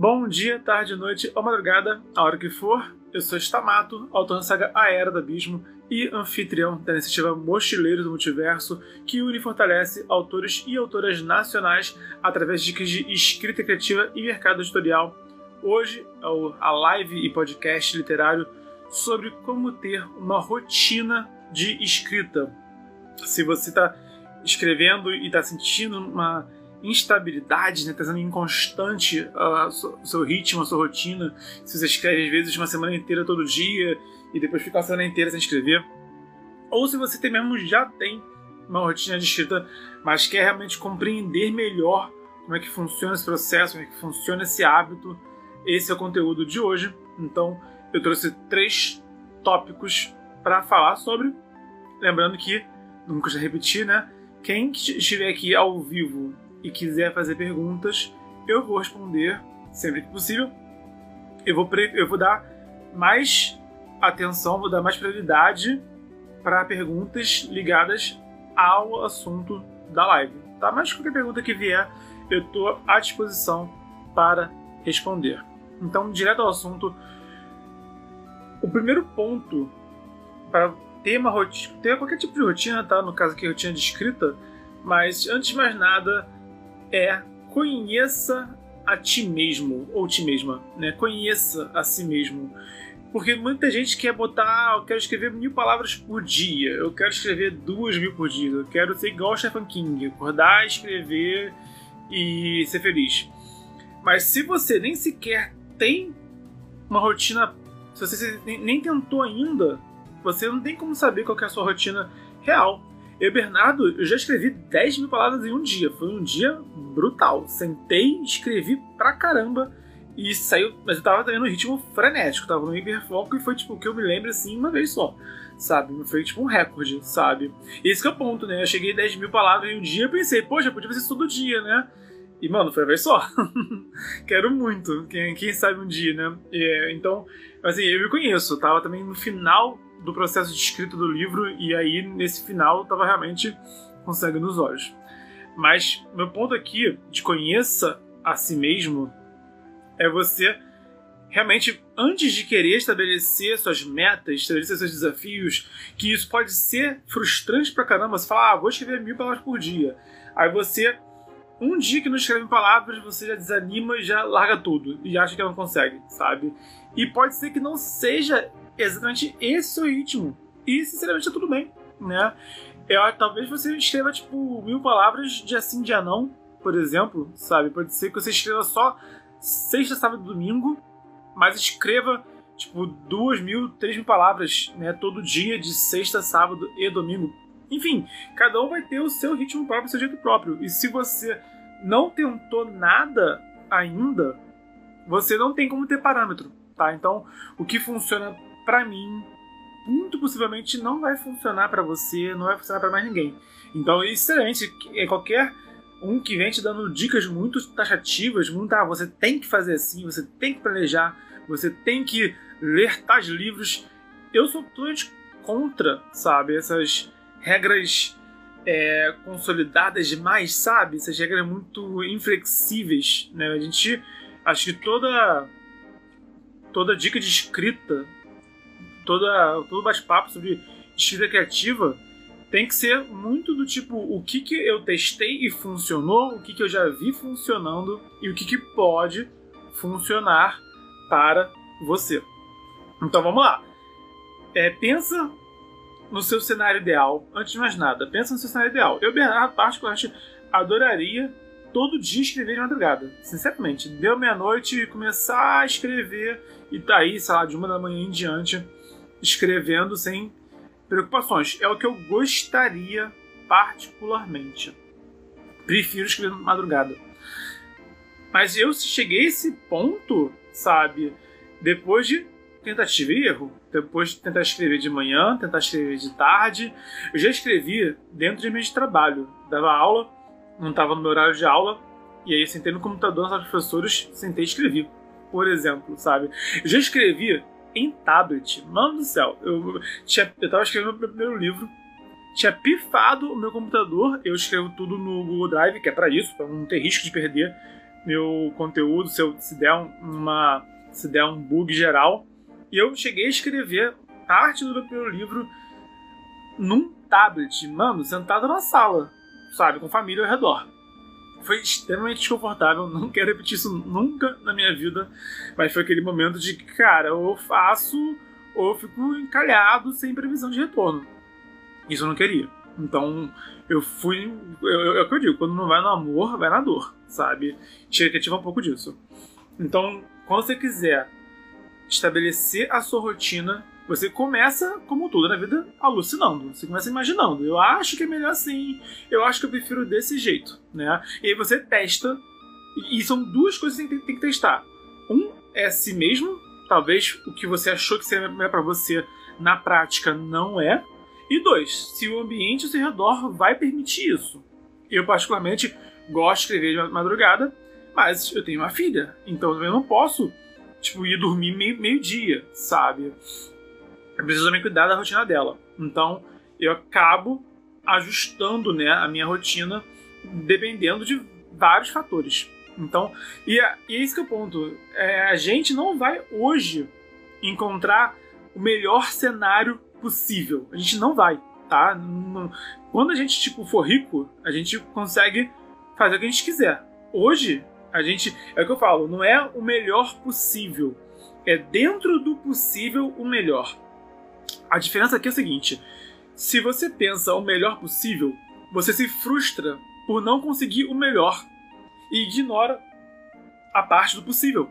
Bom dia, tarde, noite ou madrugada, a hora que for. Eu sou Stamato, autor da saga A Era do Abismo e anfitrião da iniciativa Mochileiros do Multiverso, que une e fortalece autores e autoras nacionais através de dicas de escrita criativa e mercado editorial. Hoje é a live e podcast literário sobre como ter uma rotina de escrita. Se você está escrevendo e está sentindo uma instabilidade, né? Sendo inconstante uh, o seu ritmo, a sua rotina. Se você escreve às vezes uma semana inteira todo dia e depois fica a semana inteira sem escrever. Ou se você tem mesmo já tem uma rotina de escrita, mas quer realmente compreender melhor como é que funciona esse processo, como é que funciona esse hábito. Esse é o conteúdo de hoje. Então, eu trouxe três tópicos para falar sobre. Lembrando que, não custa repetir, né? Quem estiver aqui ao vivo e quiser fazer perguntas, eu vou responder sempre que possível. Eu vou, eu vou dar mais atenção, vou dar mais prioridade para perguntas ligadas ao assunto da live. Tá? Mas qualquer pergunta que vier, eu estou à disposição para responder. Então, direto ao assunto, o primeiro ponto para ter uma rotina, ter qualquer tipo de rotina, tá? No caso aqui, rotina de escrita, mas antes de mais nada, é conheça a ti mesmo ou ti mesma, né? Conheça a si mesmo. Porque muita gente quer botar, ah, eu quero escrever mil palavras por dia, eu quero escrever duas mil por dia, eu quero ser igual Stephen King, acordar, escrever e ser feliz. Mas se você nem sequer tem uma rotina, se você nem tentou ainda, você não tem como saber qual é a sua rotina real. Eu, Bernardo, eu já escrevi 10 mil palavras em um dia. Foi um dia brutal. Sentei, escrevi pra caramba e saiu. Mas eu tava também no ritmo frenético, tava no hiperfoco e foi tipo o que eu me lembro assim uma vez só, sabe? Foi tipo um recorde, sabe? Esse que é o ponto, né? Eu cheguei a 10 mil palavras em um dia e pensei, poxa, podia fazer isso todo dia, né? E, mano, foi uma vez só. Quero muito. Quem, quem sabe um dia, né? Então, assim, eu me conheço. Tava também no final do processo de escrita do livro e aí nesse final estava realmente com sangue nos olhos. Mas meu ponto aqui de conheça a si mesmo é você realmente antes de querer estabelecer suas metas, estabelecer seus desafios, que isso pode ser frustrante pra caramba. Você fala, ah, vou escrever mil palavras por dia. Aí você um dia que não escreve palavras, você já desanima e já larga tudo e acha que não consegue, sabe? E pode ser que não seja exatamente esse o ritmo. E, sinceramente, tá tudo bem, né? Eu, talvez você escreva, tipo, mil palavras de assim, dia não, por exemplo, sabe? Pode ser que você escreva só sexta, sábado e domingo, mas escreva, tipo, duas mil, três mil palavras, né? Todo dia, de sexta, sábado e domingo. Enfim, cada um vai ter o seu ritmo próprio, o seu jeito próprio. E se você não tentou nada ainda, você não tem como ter parâmetro, tá? Então, o que funciona para mim, muito possivelmente não vai funcionar para você, não vai funcionar para mais ninguém. Então, excelente, é qualquer um que vem te dando dicas muito taxativas, muito, ah, você tem que fazer assim, você tem que planejar, você tem que ler tais livros. Eu sou totalmente contra, sabe, essas regras é, consolidadas demais, sabe? Essas regras muito inflexíveis, né? A gente, acho que toda toda dica de escrita toda, todo bate-papo sobre escrita criativa tem que ser muito do tipo o que, que eu testei e funcionou, o que, que eu já vi funcionando e o que, que pode funcionar para você. Então vamos lá. É, pensa no seu cenário ideal. Antes de mais nada, pensa no seu cenário ideal. Eu, Bernardo, particularmente, adoraria todo dia escrever de madrugada. Sinceramente, deu meia-noite e começar a escrever e tá aí, sei lá, de uma da manhã em diante escrevendo sem preocupações. É o que eu gostaria particularmente. Prefiro escrever madrugada. Mas eu cheguei a esse ponto, sabe, depois de tentativa e erro. Depois de tentar escrever de manhã, tentar escrever de tarde. Eu já escrevi dentro de meio de trabalho. Dava aula, não estava no meu horário de aula, e aí sentei no computador dos professores, sentei e escrevi. Por exemplo, sabe? Eu já escrevi em tablet. Mano do céu, eu, tinha, eu tava escrevendo meu primeiro livro, tinha pifado o meu computador, eu escrevo tudo no Google Drive, que é para isso, para não ter risco de perder meu conteúdo, se, eu, se der uma se der um bug geral. E eu cheguei a escrever parte do meu livro num tablet, mano, sentado na sala, sabe, com família ao redor. Foi extremamente desconfortável, não quero repetir isso nunca na minha vida, mas foi aquele momento de, cara, ou faço ou eu fico encalhado sem previsão de retorno. Isso eu não queria. Então, eu fui. É o que eu digo, quando não vai no amor, vai na dor, sabe? Chega que ativa um pouco disso. Então, quando você quiser estabelecer a sua rotina, você começa, como tudo na vida, alucinando. Você começa imaginando. Eu acho que é melhor assim. Eu acho que eu prefiro desse jeito, né? E aí você testa. E são duas coisas que você tem que testar. Um é si mesmo. Talvez o que você achou que seria melhor para você na prática não é. E dois, se o ambiente ao seu redor vai permitir isso. Eu, particularmente, gosto de escrever de madrugada, mas eu tenho uma filha, então eu não posso tipo, ir dormir meio-dia, meio sabe? Eu preciso também cuidar da rotina dela. Então, eu acabo ajustando né, a minha rotina dependendo de vários fatores. Então, e, é, e é esse que é o ponto. É, a gente não vai hoje encontrar o melhor cenário possível. A gente não vai, tá? Quando a gente tipo for rico, a gente consegue fazer o que a gente quiser. Hoje, a gente. É o que eu falo, não é o melhor possível. É dentro do possível o melhor. A diferença aqui é a seguinte: se você pensa o melhor possível, você se frustra por não conseguir o melhor e ignora a parte do possível.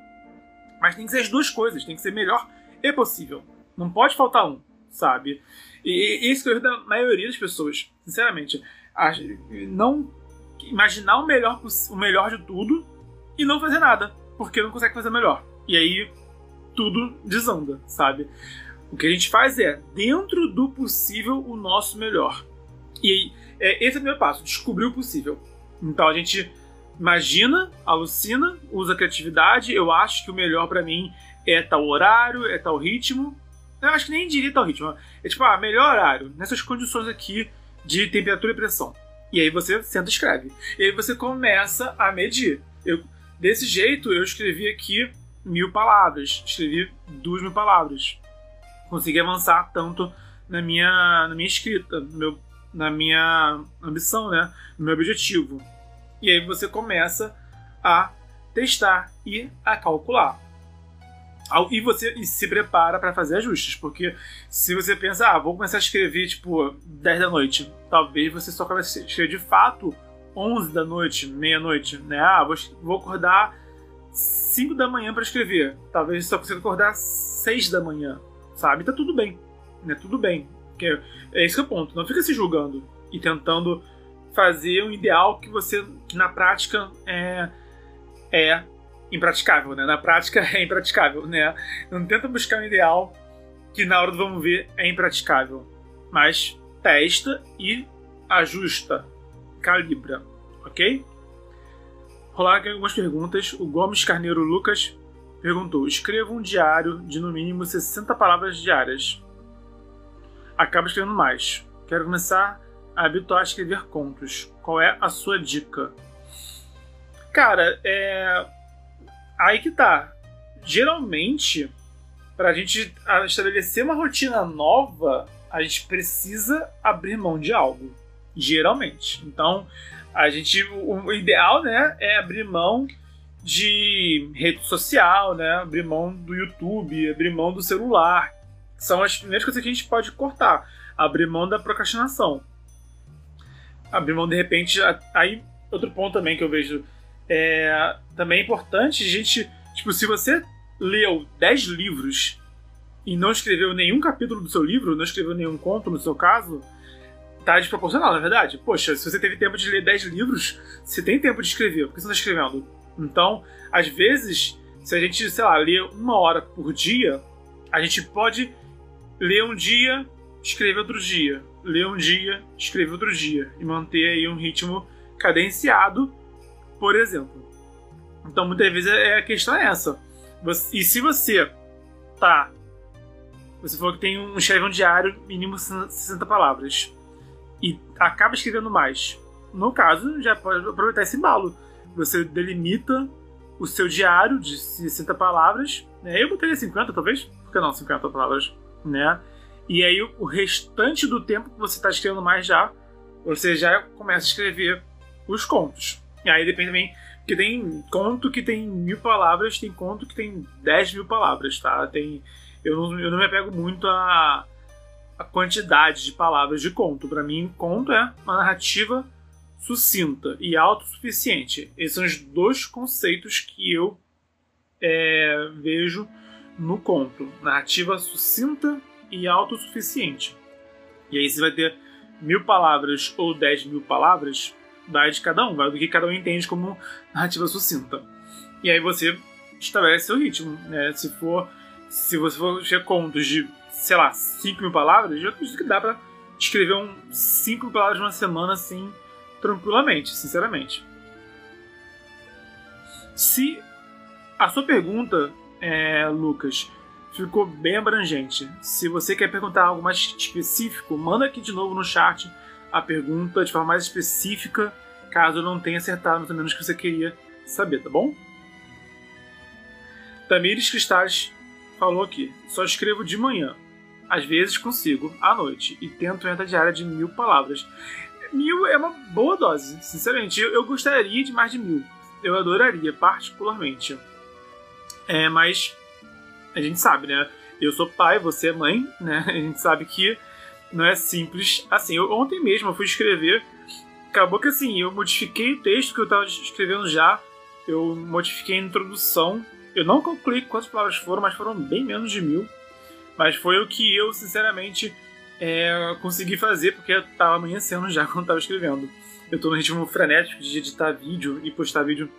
Mas tem que ser as duas coisas, tem que ser melhor e possível. Não pode faltar um, sabe? E, isso que eu erro da maioria das pessoas, sinceramente. Não imaginar o melhor, o melhor de tudo e não fazer nada, porque não consegue fazer melhor. E aí tudo desanda, sabe? O que a gente faz é, dentro do possível, o nosso melhor. E é, esse é o primeiro passo, descobrir o possível. Então a gente imagina, alucina, usa criatividade. Eu acho que o melhor para mim é tal horário, é tal ritmo. Eu acho que nem diria tal ritmo. É tipo, ah, melhor horário, nessas condições aqui de temperatura e pressão. E aí você senta e escreve. E aí você começa a medir. Eu, Desse jeito, eu escrevi aqui mil palavras, escrevi duas mil palavras. Consegui avançar tanto na minha, na minha escrita, meu, na minha ambição, né? no meu objetivo. E aí você começa a testar e a calcular. E você se prepara para fazer ajustes, porque se você pensa, ah, vou começar a escrever tipo 10 da noite, talvez você só comece a escrever de fato 11 da noite, meia-noite, né? Ah, vou, vou acordar 5 da manhã para escrever. Talvez só consiga acordar 6 da manhã, sabe? Tá tudo bem, né? Tudo bem. Que é esse que é o ponto. Não fica se julgando e tentando fazer um ideal que você, que na prática é, é impraticável, né? Na prática é impraticável, né? Não tenta buscar um ideal que na hora do vamos ver é impraticável, mas testa e ajusta calibra, ok? Rolar algumas perguntas. O Gomes Carneiro Lucas perguntou: escreva um diário de no mínimo 60 palavras diárias. Acaba escrevendo mais. Quero começar a habituar a escrever contos. Qual é a sua dica? Cara, é. Aí que tá. Geralmente, para a gente estabelecer uma rotina nova, a gente precisa abrir mão de algo geralmente. Então, a gente, o, ideal, né, é abrir mão de rede social, né, abrir mão do YouTube, abrir mão do celular. São as primeiras coisas que a gente pode cortar. Abrir mão da procrastinação. Abrir mão, de repente, aí outro ponto também que eu vejo é também é importante a gente, tipo, se você leu 10 livros e não escreveu nenhum capítulo do seu livro, não escreveu nenhum conto no seu caso, tá desproporcional, na verdade. Poxa, se você teve tempo de ler 10 livros, você tem tempo de escrever, por que você não está escrevendo? Então, às vezes, se a gente, sei lá, lê uma hora por dia, a gente pode ler um dia, escrever outro dia, ler um dia, escrever outro dia, e manter aí um ritmo cadenciado, por exemplo. Então, muitas vezes é, a questão é essa. E se você tá. Você falou que tem um escreve um diário mínimo 60 palavras e acaba escrevendo mais. No caso, já pode aproveitar esse embalo. Você delimita o seu diário de 60 palavras, né? Eu botaria 50, talvez, por que não 50 palavras, né? E aí o restante do tempo que você está escrevendo mais já, você já começa a escrever os contos. E aí depende também, porque tem conto que tem mil palavras, tem conto que tem 10 mil palavras, tá? Tem, eu, não, eu não me apego muito a, a quantidade de palavras de conto. Para mim, conto é uma narrativa sucinta e autossuficiente. Esses são os dois conceitos que eu é, vejo no conto: narrativa sucinta e autossuficiente. E aí você vai ter mil palavras ou dez mil palavras, vai de cada um, vai do que cada um entende como narrativa sucinta. E aí você estabelece seu ritmo, né? Se for, se você for ter contos de, sei lá, cinco mil palavras, eu acredito que dá para escrever um cinco mil palavras numa semana assim tranquilamente, sinceramente. Se a sua pergunta, é, Lucas, ficou bem abrangente. Se você quer perguntar algo mais específico, manda aqui de novo no chat a pergunta de forma mais específica, caso eu não tenha acertado mais ou menos o que você queria saber, tá bom? Tamires Cristais falou aqui: só escrevo de manhã. Às vezes consigo, à noite, e tento meta diária de mil palavras mil é uma boa dose, sinceramente. Eu, eu gostaria de mais de mil. Eu adoraria, particularmente. É, mas a gente sabe, né? Eu sou pai, você é mãe, né? A gente sabe que não é simples assim. Eu, ontem mesmo eu fui escrever, acabou que assim, eu modifiquei o texto que eu estava escrevendo já, eu modifiquei a introdução. Eu não concluí quantas palavras foram, mas foram bem menos de mil. Mas foi o que eu, sinceramente, é, consegui fazer, porque estava amanhecendo já quando estava escrevendo. Eu estou no ritmo frenético de editar vídeo e postar vídeo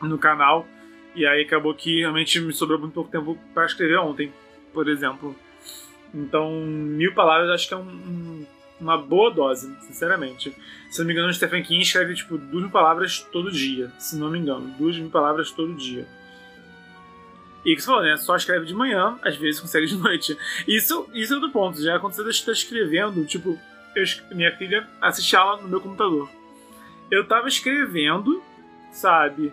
no canal, e aí acabou que realmente me sobrou muito pouco tempo para escrever ontem, por exemplo. Então, mil palavras acho que é um, um, uma boa dose, sinceramente. Se não me engano, o Stephen King escreve tipo duas mil palavras todo dia, se não me engano, duas mil palavras todo dia. E que você falou, né? Só escreve de manhã, às vezes consegue de noite. Isso, isso é outro ponto. Já aconteceu de estar escrevendo, tipo, eu, minha filha assiste aula no meu computador. Eu tava escrevendo, sabe?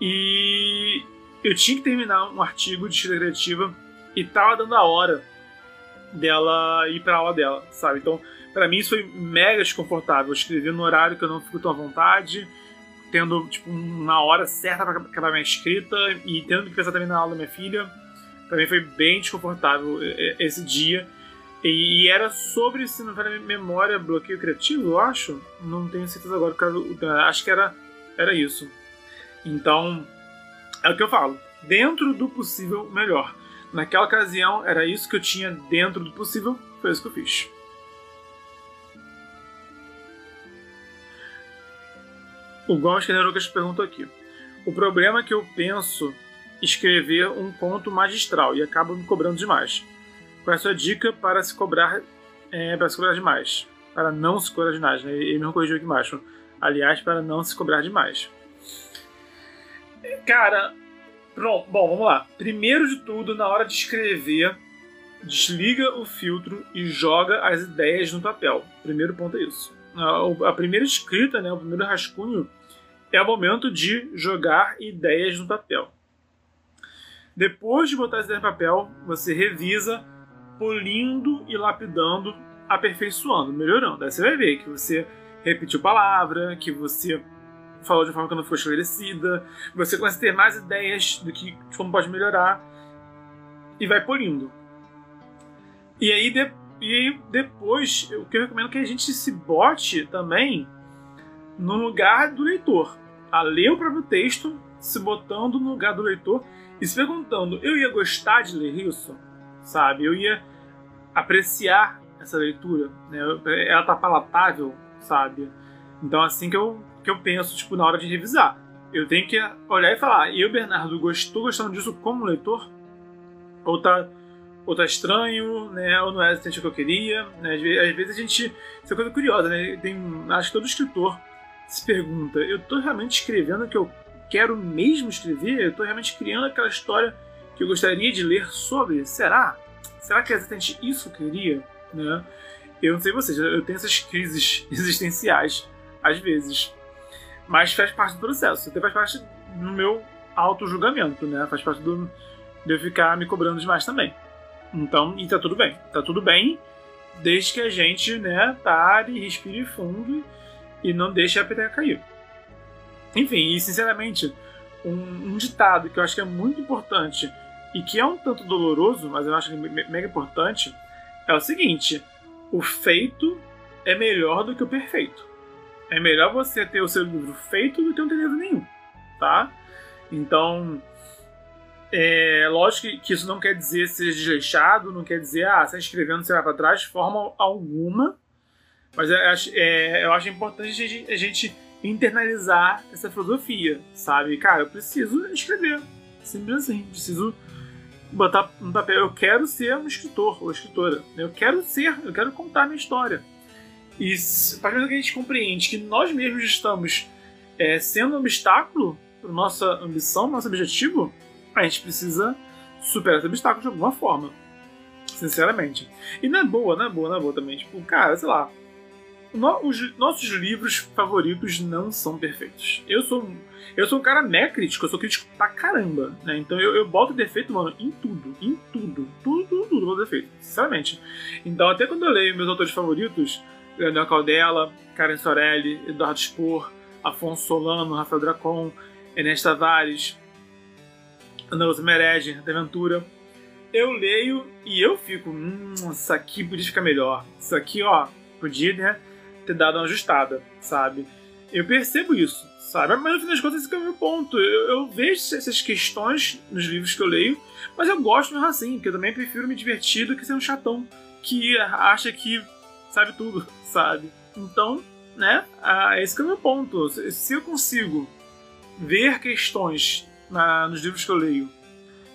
E eu tinha que terminar um artigo de escrita criativa e tava dando a hora dela ir pra aula dela, sabe? Então, para mim isso foi mega desconfortável. Eu escrevi no horário que eu não fico tão à vontade tendo tipo, uma hora certa para acabar minha escrita e tendo que pensar também na aula da minha filha. Mim foi bem desconfortável esse dia. E, era sobre, se não me memória, bloqueio criativo, eu acho. Não tenho certeza agora, acho que era, era isso. Então, é o que eu falo. Dentro do possível, melhor. Naquela ocasião, era isso que eu tinha dentro do possível, foi isso que eu fiz. O Gomes Lucas perguntou aqui. O problema é que eu penso escrever um conto magistral e acabo me cobrando demais. Qual é a sua dica para se cobrar, é, para se cobrar demais? Para não se cobrar demais, né? Ele me corrigiu aqui embaixo. Aliás, para não se cobrar demais. Cara, pronto, bom, vamos lá. Primeiro de tudo, na hora de escrever, desliga o filtro e joga as ideias no papel. Primeiro ponto é isso. A primeira escrita, né, o primeiro rascunho, é o momento de jogar ideias no papel. Depois de botar as ideias no papel, você revisa, polindo e lapidando, aperfeiçoando, melhorando. Aí você vai ver que você repetiu palavra, que você falou de forma que não foi esclarecida, você começa a ter mais ideias do que de como pode melhorar e vai polindo. E aí, de, e aí depois, o que eu recomendo é que a gente se bote também no lugar do leitor a ler o próprio texto, se botando no lugar do leitor e se perguntando: eu ia gostar de ler isso? Sabe? Eu ia apreciar essa leitura? Né? Ela tá palatável, sabe? Então, assim que eu, que eu penso, tipo, na hora de revisar. Eu tenho que olhar e falar: eu, Bernardo, estou gostando disso como leitor? Ou tá, ou tá estranho, né? Ou não é exatamente o que eu queria? Né? Às vezes a gente. Isso é coisa curiosa, né? Tem, acho que todo escritor se pergunta: eu estou realmente escrevendo o que eu quero mesmo escrever? Eu estou realmente criando aquela história que eu gostaria de ler sobre? Será? Será que é exatamente isso que eu queria? Né? Eu não sei vocês, eu tenho essas crises existenciais às vezes. Mas faz parte do processo, até faz parte no meu auto-julgamento, né? Faz parte do, de eu ficar me cobrando demais também. Então, e tá tudo bem. Tá tudo bem, desde que a gente, né, pare, respire fundo e não deixe a peteca cair. Enfim, e sinceramente, um, um, ditado que eu acho que é muito importante e que é um tanto doloroso, mas eu acho mega importante, é o seguinte: o feito é melhor do que o perfeito. É melhor você ter o seu livro feito do que não ter livro nenhum, tá? Então, é lógico que isso não quer dizer ser desleixado, não quer dizer, ah, você está escrevendo, vai para trás de forma alguma, mas eu acho, é, eu acho importante a gente internalizar essa filosofia, sabe? Cara, eu preciso escrever, simples assim, preciso botar no papel, eu quero ser um escritor ou escritora, eu quero ser, eu quero contar minha história. E a partir do que a gente compreende que nós mesmos estamos é, sendo um obstáculo para nossa ambição, nosso objetivo, a gente precisa superar esse obstáculo de alguma forma. Sinceramente. E não é boa, não é boa, não é boa também. Tipo, cara, sei lá. No, os nossos livros favoritos não são perfeitos. Eu sou eu sou um cara mega crítico, eu sou crítico pra caramba, né? Então eu, eu boto defeito, mano, em tudo, em tudo, tudo, tudo, tudo, boto defeito, sinceramente. Então até quando eu leio meus autores favoritos, Leonel Caldela, Karen Sorelli, Eduardo Spor, Afonso Solano, Rafael Dracon, Enes Tavares, Ana Lúcia Merege, da Aventura, eu leio e eu fico, hum, isso aqui podia ficar melhor. Isso aqui, ó, podia, né, ter dado uma ajustada, sabe? Eu percebo isso, sabe? Mas no fim das contas, esse é o meu ponto. Eu, eu, vejo essas questões nos livros que eu leio, mas eu gosto mesmo assim, porque eu também prefiro me divertir do que ser um chatão que acha que sabe tudo, sabe? Então, né, esse é o meu ponto. Se eu consigo ver questões na, nos livros que eu leio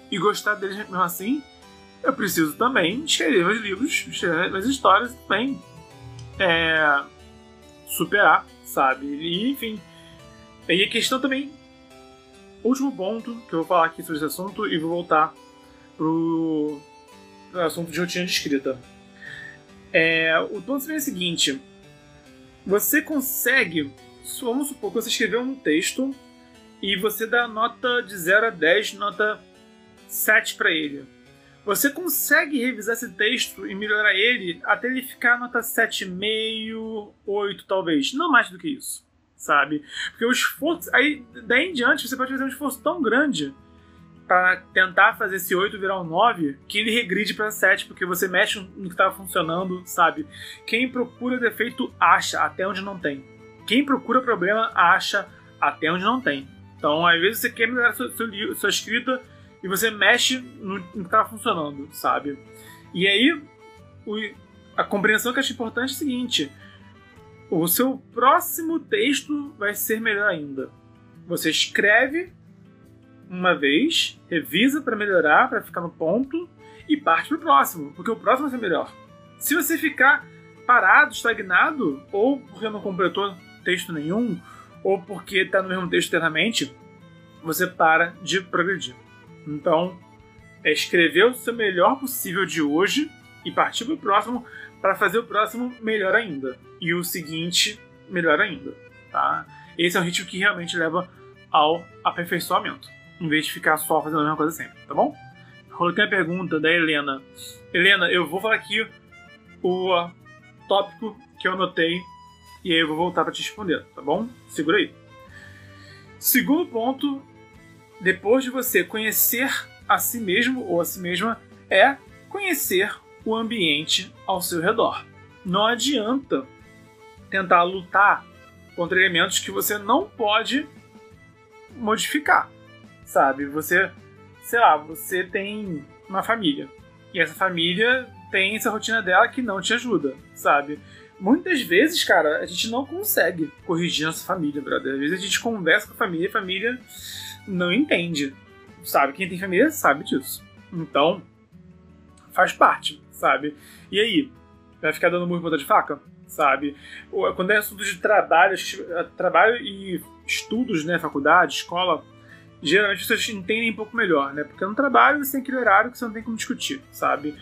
e gostar deles mesmo assim, eu preciso também escrever meus livros, escrever minhas histórias também. É, superar, sabe? E, enfim. E a questão também. Último ponto que eu vou falar aqui sobre esse assunto e vou voltar pro, pro assunto de rotina de escrita. É, o ponto seria o seguinte: você consegue, vamos supor que você escreveu um texto e você dá nota de 0 a 10, nota 7 para ele. Você consegue revisar esse texto e melhorar ele até ele ficar nota 7,5, 8 talvez, não mais do que isso, sabe? Porque o esforço, aí daí em diante você pode fazer um esforço tão grande para tentar fazer esse 8 virar um 9 que ele regride para 7, porque você mexe no que estava funcionando, sabe? Quem procura defeito acha até onde não tem. Quem procura problema acha até onde não tem. Então, às vezes você quer melhorar sua, sua, sua escrita e você mexe no, no que está funcionando, sabe? E aí, o, a compreensão que eu acho importante é o seguinte: o seu próximo texto vai ser melhor ainda. Você escreve uma vez, revisa para melhorar, para ficar no ponto e parte pro próximo, porque o próximo vai ser melhor. Se você ficar parado, estagnado, ou porque não completou texto nenhum, ou porque está no mesmo texto eternamente, você para de progredir. Então, é escrever o seu melhor possível de hoje e partir para o próximo para fazer o próximo melhor ainda. E o seguinte, melhor ainda. Tá? Esse é o ritmo que realmente leva ao aperfeiçoamento, em vez de ficar só fazendo a mesma coisa sempre, tá bom? Coloquei a pergunta da Helena. Helena, eu vou falar aqui o tópico que eu anotei e aí eu vou voltar para te responder, tá bom? Segura aí. Segundo ponto, depois de você conhecer a si mesmo ou a si mesma, é conhecer o ambiente ao seu redor. Não adianta tentar lutar contra elementos que você não pode modificar, sabe? Você, sei lá, você tem uma família e essa família tem essa rotina dela que não te ajuda, sabe? muitas vezes, cara, a gente não consegue corrigir nossa família, brother. Às vezes a gente conversa com a família e a família não entende. Sabe? Quem tem família sabe disso. Então, faz parte, sabe? E aí? Vai ficar dando muito ponta de faca? Sabe? Quando é assunto de trabalho, trabalho e estudos, né? Faculdade, escola, geralmente pessoas entendem um pouco melhor, né? Porque no trabalho você tem aquele horário que você não tem como discutir, sabe?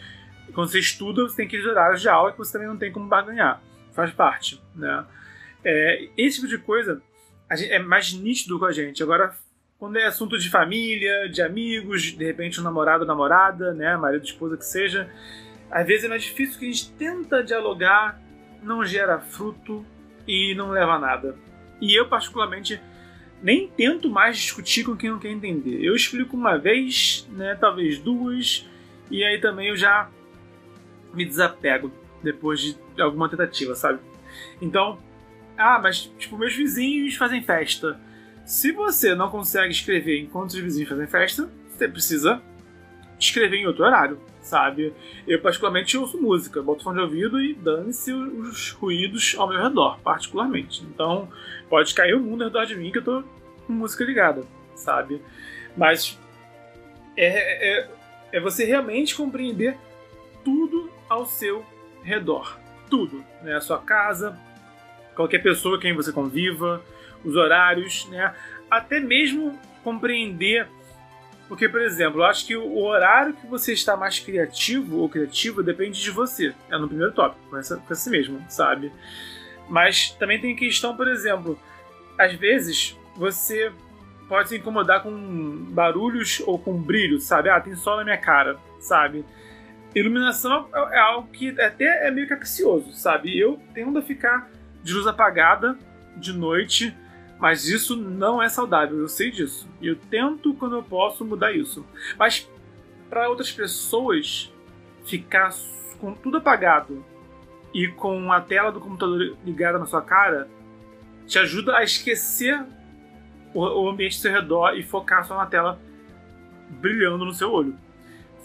quando você estuda, você tem aqueles horários de aula que você também não tem como barganhar. Faz parte, né? É, esse tipo de coisa é mais nítido com a gente. Agora, quando é assunto de família, de amigos, de repente um namorado, namorada, né, marido, esposa que seja, às vezes é mais difícil que a gente tenta dialogar, não gera fruto e não leva a nada. E eu particularmente nem tento mais discutir com quem não quer entender. Eu explico uma vez, né, talvez duas, e aí também eu já me desapego depois de alguma tentativa, sabe? Então, ah, mas tipo, meus vizinhos fazem festa. Se você não consegue escrever enquanto os vizinhos fazem festa, você precisa escrever em outro horário, sabe? Eu, particularmente, ouço música, boto fone de ouvido e dane-se os ruídos ao meu redor, particularmente. Então, pode cair o mundo ao redor de mim que eu tô com música ligada, sabe? Mas é, é, é você realmente compreender tudo ao seu redor. Tudo, né? A sua casa, qualquer pessoa quem você conviva, os horários, né? Até mesmo compreender. Porque, por exemplo, eu acho que o horário que você está mais criativo ou criativo depende de você. É no primeiro tópico, com, essa, com esse mesmo, sabe? Mas também tem questão, por exemplo, às vezes você pode se incomodar com barulhos ou com brilho, sabe? Ah, tem sol na minha cara, sabe? Iluminação é, é algo que até é meio capcioso, sabe? Eu tendo a ficar de luz apagada de noite mas isso não é saudável, eu sei disso. E eu tento, quando eu posso, mudar isso. Mas para outras pessoas, ficar com tudo apagado e com a tela do computador ligada na sua cara te ajuda a esquecer o ambiente ao seu redor e focar só na tela brilhando no seu olho.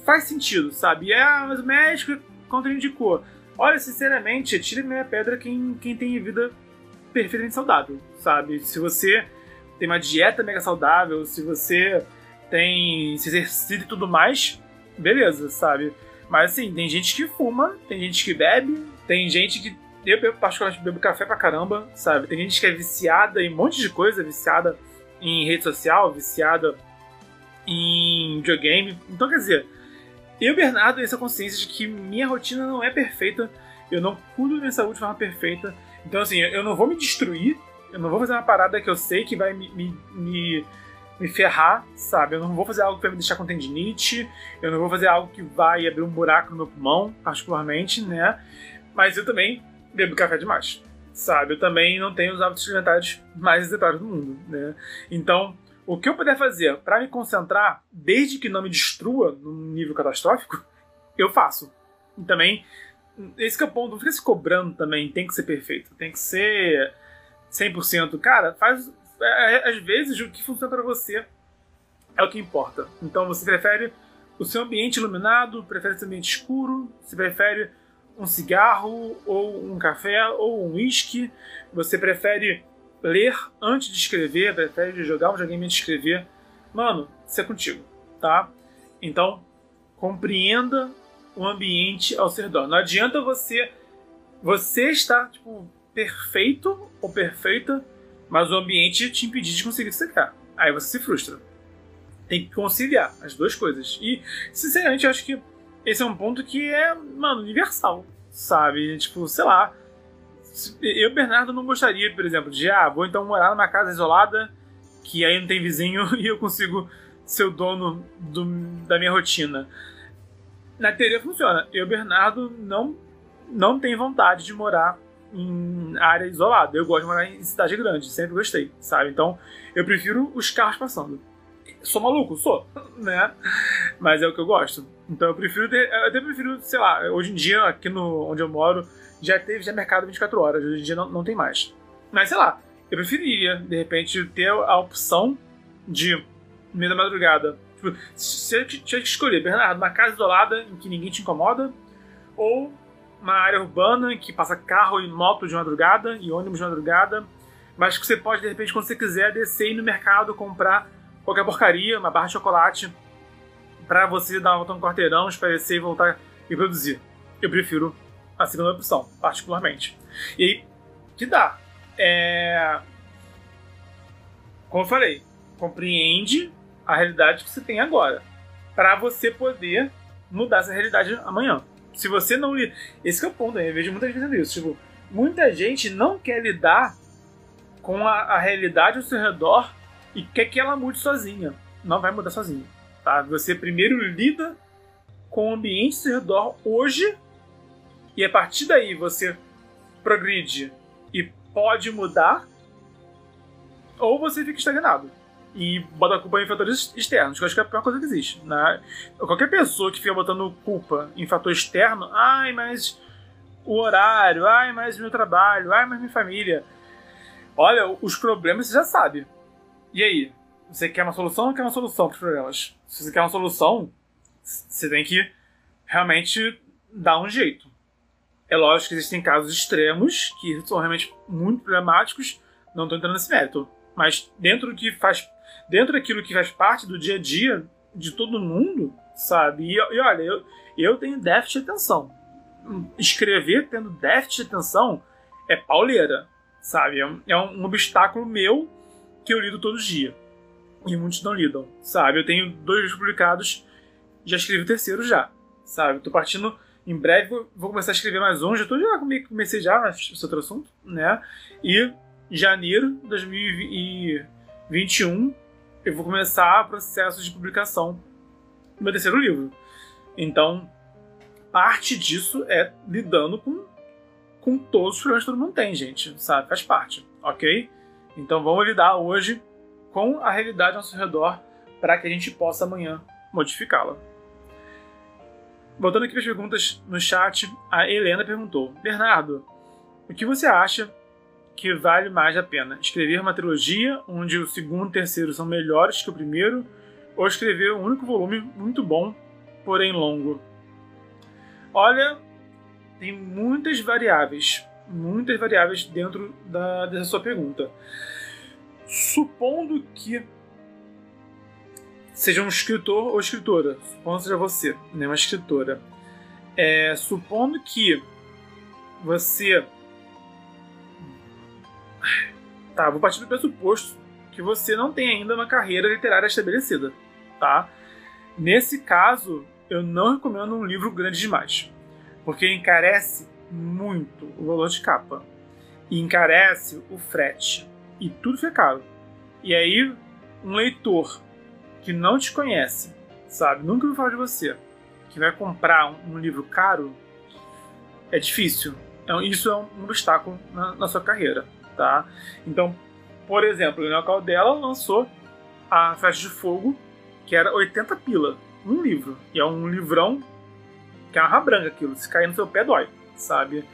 Faz sentido, sabe? É, mas o médico contraindicou. Olha, sinceramente, tire minha pedra quem, quem tem vida perfeitamente saudável, sabe? Se você tem uma dieta mega saudável, se você tem se exercita e tudo mais, beleza, sabe? Mas assim, tem gente que fuma, tem gente que bebe, tem gente que. Eu, particularmente, bebo café pra caramba, sabe? Tem gente que é viciada em um monte de coisa, viciada em rede social, viciada em videogame. Então, quer dizer, eu, Bernardo, tenho essa consciência de que minha rotina não é perfeita, eu não cuido da minha saúde de forma perfeita, então, assim, eu não vou me destruir, eu não vou fazer uma parada que eu sei que vai me, me, me, me ferrar, sabe? Eu não vou fazer algo que vai me deixar com tendinite, eu não vou fazer algo que vai abrir um buraco no meu pulmão, particularmente, né? Mas eu também bebo café demais, sabe? Eu também não tenho os hábitos alimentares mais executários do mundo, né? Então, o que eu puder fazer para me concentrar, desde que não me destrua num nível catastrófico, eu faço. E também esse é o ponto, não fica se cobrando também, tem que ser perfeito, tem que ser 100%. Cara, faz. É, é, às vezes o que funciona para você é o que importa. Então você prefere o seu ambiente iluminado, prefere seu ambiente escuro, você prefere um cigarro, ou um café, ou um whisky, você prefere ler antes de escrever, prefere jogar um joguinho antes de escrever. Mano, isso é contigo, tá? Então, compreenda o ambiente ao seu redor. Não adianta você você estar tipo perfeito ou perfeita, mas o ambiente te impedir de conseguir o que você quer. Aí você se frustra. Tem que conciliar as duas coisas. E, sinceramente, eu acho que esse é um ponto que é, mano, universal, sabe? Tipo, sei lá. Eu, Bernardo, não gostaria, por exemplo, de, ah, vou então morar numa casa isolada, que aí não tem vizinho e eu consigo ser o dono do, da minha rotina na teoria funciona. Eu, Bernardo, não, não tenho vontade de morar em área isolada. Eu gosto de morar em cidade grande, sempre gostei, sabe? Então, eu prefiro os carros passando. Sou maluco? Sou, né? Mas é o que eu gosto. Então eu prefiro ter, eu até prefiro, sei lá, hoje em dia, aqui no onde eu moro, já teve já mercado 24 horas, hoje em dia não, não tem mais. Mas sei lá, eu preferiria, de repente, ter a opção de, no meio da madrugada, Tipo, se eu tinha que escolher, Bernardo, uma casa isolada em que ninguém te incomoda, ou uma área urbana em que passa carro e moto de madrugada e ônibus de madrugada, mas que você pode, de repente, quando você quiser, descer e ir no mercado comprar qualquer porcaria, uma barra de chocolate, para você dar uma volta no quarteirão, espairecer e voltar e produzir. Eu prefiro a segunda opção, particularmente. E aí, que dá? É... Como eu falei, compreende a realidade que você tem agora, para você poder mudar essa realidade amanhã. Se você não lidar. Esse é o ponto, eu vejo muita gente fazendo isso. Tipo, muita gente não quer lidar com a, a realidade ao seu redor e quer que ela mude sozinha. Não vai mudar sozinha. Tá? Você primeiro lida com o ambiente ao seu redor hoje e a partir daí você progride e pode mudar ou você fica estagnado e bota a culpa em fatores externos, que eu acho que é a pior coisa que existe. Né? Qualquer pessoa que fica botando culpa em fator externo, ai, mas o horário, ai, mas meu trabalho, ai, mas minha família. Olha, os problemas você já sabe. E aí? Você quer uma solução ou quer uma solução para os problemas? Se você quer uma solução, você tem que realmente dar um jeito. É lógico que existem casos extremos que são realmente muito problemáticos, não estou entrando nesse mérito. Mas dentro do que faz. Dentro daquilo que faz parte do dia a dia de todo mundo, sabe? E, e olha, eu, eu tenho déficit de atenção. Escrever tendo déficit de atenção é pauleira, sabe? É um, é um obstáculo meu que eu lido todo dia. E muitos não lidam, sabe? Eu tenho dois livros publicados, já escrevi o terceiro já, sabe? Tô partindo. Em breve vou começar a escrever mais um, já tô já comecei já, mas esse outro assunto, né? E janeiro de 2021 eu vou começar o processo de publicação do meu terceiro livro. Então, parte disso é lidando com, com todos os problemas que todo mundo tem, gente, sabe? Faz parte, ok? Então vamos lidar hoje com a realidade ao nosso redor para que a gente possa amanhã modificá-la. Voltando aqui para as perguntas no chat, a Helena perguntou: Bernardo, o que você acha que vale mais a pena? Escrever uma trilogia onde o segundo e o terceiro são melhores que o primeiro, ou escrever um único volume muito bom, porém longo? Olha, tem muitas variáveis muitas variáveis dentro da, dessa sua pergunta. Supondo que seja um escritor ou escritora, supondo seja você, né, uma escritora, é, supondo que você. Tá, vou partir do pressuposto que você não tem ainda uma carreira literária estabelecida, tá? Nesse caso, eu não recomendo um livro grande demais, porque encarece muito o valor de capa e encarece o frete e tudo fica caro. E aí, um leitor que não te conhece, sabe, nunca ouviu falar de você, que vai comprar um, um livro caro, é difícil. Então, isso é um, obstáculo na, na, sua carreira, tá? Então, por exemplo, o Caldela lançou a Festa de Fogo, que era 80 pila, um livro. E é um livrão que é uma branca aquilo, se cair no seu pé dói sabe?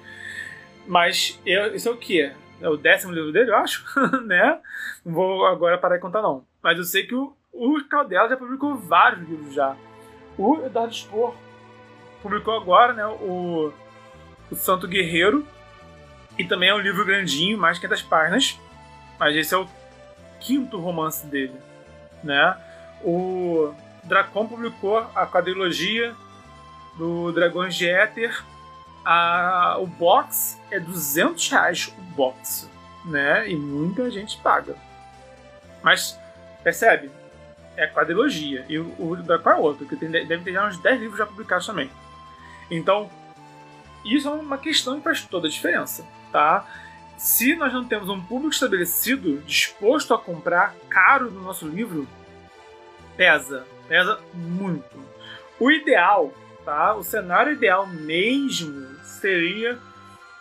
Mas eu, isso é o quê? É o décimo livro dele, eu acho, né? Não vou agora parar de contar, não. Mas eu sei que o, o Caldela já publicou vários livros já. O Eduardo Spor publicou agora, né? O, o Santo Guerreiro. E também é um livro grandinho, mais de 500 páginas. Mas esse é o quinto romance dele, né? O Dracon publicou a quadrilogia do Dragões de Éter a, o box é 200 reais o box, né? E muita gente paga. Mas, percebe? É quadrilogia. E o, o da qual é outro? Que tem, deve ter já uns 10 livros já publicados também. Então, isso é uma questão que faz toda a diferença, tá? Se nós não temos um público estabelecido disposto a comprar caro no nosso livro, pesa, pesa muito. O ideal, tá? O cenário ideal mesmo seria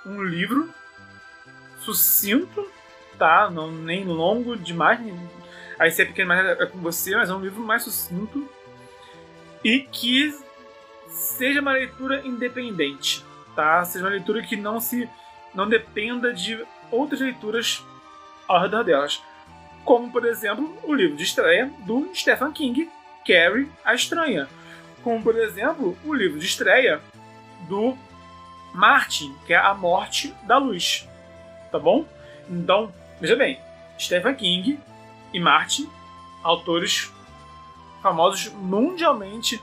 um livro sucinto, tá? Não nem longo demais. Aí se é pequeno mais é com você, mas é um livro mais sucinto e que seja uma leitura independente, tá? Seja uma leitura que não se não dependa de outras leituras ao redor delas. Como, por exemplo, o livro de estreia do Stephen King, Carrie a Estranha. Como, por exemplo, o livro de estreia do Martin, que é a morte da luz. Tá bom? Então, veja bem, Stephen King e Martin, autores famosos mundialmente,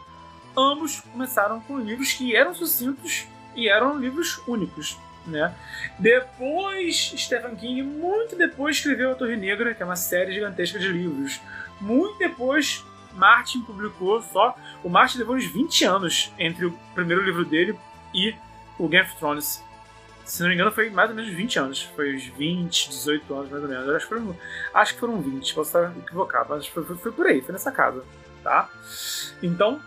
ambos começaram com livros que eram sucintos e eram livros únicos. Né? Depois, Stephen King, muito depois, escreveu A Torre Negra, que é uma série gigantesca de livros. Muito depois, Martin publicou só. O Martin levou uns 20 anos entre o primeiro livro dele e o Game of Thrones Se não me engano, foi mais ou menos 20 anos. Foi uns 20, 18 anos, mais ou menos. acho que foram, acho que foram 20, posso estar equivocado, mas foi, foi, foi por aí, foi nessa casa, tá? Então,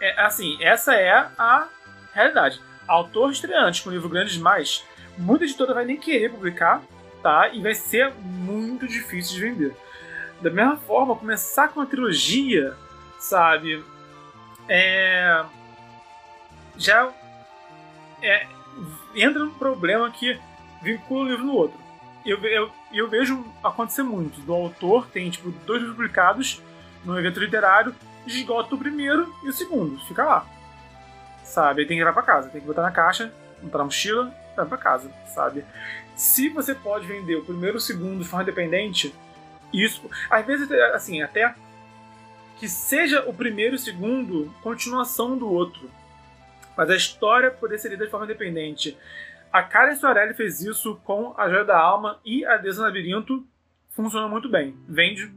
é, assim, essa é a realidade. Autor estreante com livro grande demais, muita editora vai nem querer publicar, tá? E vai ser muito difícil de vender. Da mesma forma, começar com uma trilogia, sabe? É. Já. É, entra um problema que vincula um livro no outro. Eu, eu, eu vejo acontecer muito. Do autor tem, tipo, dois publicados num evento literário, esgota o primeiro e o segundo. Fica lá. Sabe? Aí tem que levar pra casa. Tem que botar na caixa, botar na mochila, levar pra casa, sabe? Se você pode vender o primeiro e o segundo de forma independente, isso. Às vezes, assim, até que seja o primeiro e o segundo continuação do outro. Mas a história poder ser lida de forma independente. A Karen Soarelli fez isso com A Joia da Alma e A Deusa Labirinto. Funciona muito bem. Vende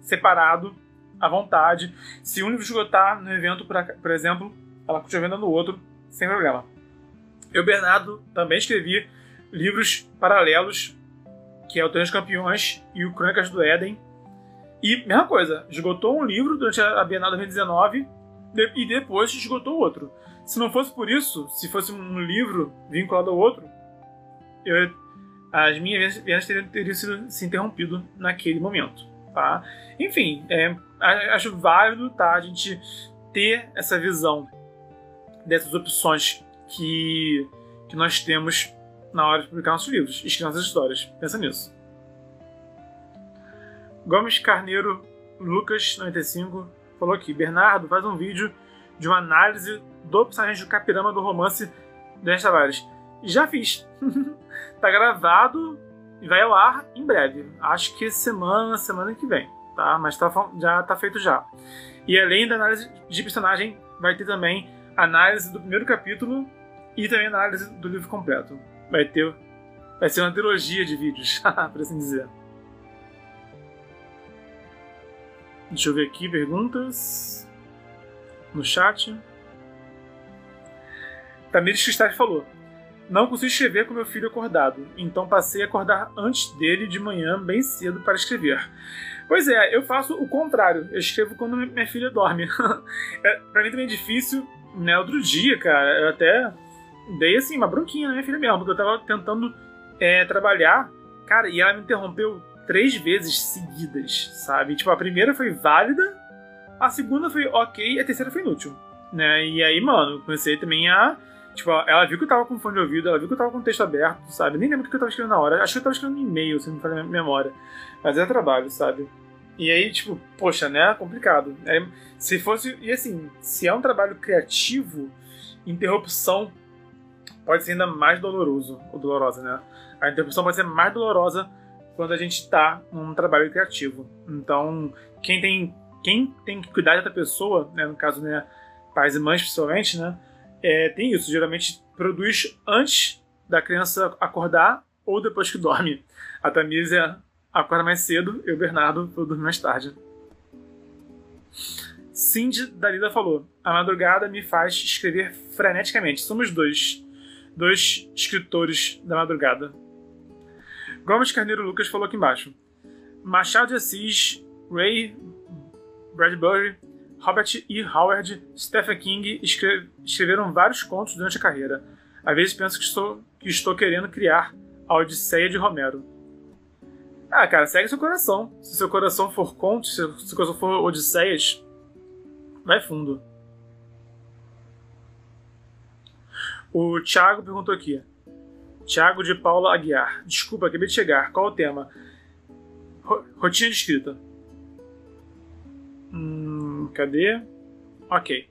separado, à vontade. Se um livro esgotar no evento, por exemplo, ela continua vendendo no outro, sem problema. Eu, Bernardo, também escrevi livros paralelos que é o Três Campeões e o Crônicas do Éden. E, mesma coisa, esgotou um livro durante a Bienal 2019 e depois esgotou outro. Se não fosse por isso, se fosse um livro vinculado ao outro, eu, as minhas vendas teriam, teriam sido se interrompido naquele momento. Tá? Enfim, é, acho válido tá, a gente ter essa visão dessas opções que, que nós temos na hora de publicar nossos livros, escrever nossas histórias. Pensa nisso. Gomes Carneiro Lucas 95 falou aqui: Bernardo, faz um vídeo de uma análise do personagem do Capirama do romance Daniel Tavares. Já fiz. tá gravado e vai ao ar em breve. Acho que semana, semana que vem, tá? Mas tá, já tá feito já. E além da análise de personagem, vai ter também análise do primeiro capítulo e também análise do livro completo vai ter. Vai ser uma trilogia de vídeos, por assim dizer. Deixa eu ver aqui perguntas no chat. Tamires Cristais falou: Não consigo escrever com meu filho acordado, então passei a acordar antes dele de manhã, bem cedo, para escrever. Pois é, eu faço o contrário. Eu escrevo quando minha filha dorme. é, pra mim também é difícil, né? Outro dia, cara, eu até dei assim, uma bronquinha na minha filha mesmo, porque eu tava tentando é, trabalhar, cara, e ela me interrompeu três vezes seguidas, sabe? Tipo, a primeira foi válida, a segunda foi ok e a terceira foi inútil, né? E aí, mano, comecei também a. Tipo, ela viu que eu tava com fone de ouvido, ela viu que eu tava com o texto aberto, sabe? Nem lembro o que eu tava escrevendo na hora. Acho que eu tava escrevendo um e-mail, se não me falha a memória. Mas é trabalho, sabe? E aí, tipo, poxa, né? Complicado. É, se fosse. E assim, se é um trabalho criativo, interrupção pode ser ainda mais doloroso, ou dolorosa, né? A interrupção pode ser mais dolorosa quando a gente está num trabalho criativo. Então, quem tem, quem tem que cuidar da pessoa, né, no caso, né, pais e mães principalmente, né, é, tem isso. Geralmente produz antes da criança acordar ou depois que dorme. A Tamísia acorda mais cedo, eu, Bernardo, vou mais tarde. Cindy Dalila falou: A madrugada me faz escrever freneticamente. Somos dois dois escritores da madrugada. Gomes Carneiro Lucas falou aqui embaixo. Machado de Assis, Ray Bradbury, Robert E. Howard, Stephen King escreveram vários contos durante a carreira. Às vezes penso que estou, que estou querendo criar a Odisseia de Romero. Ah, cara, segue seu coração. Se seu coração for contos, se seu coração for Odisseias, vai fundo. O Thiago perguntou aqui. Thiago de Paula Aguiar. Desculpa, acabei de chegar. Qual o tema? rotina de escrita. Hum, cadê? Ok.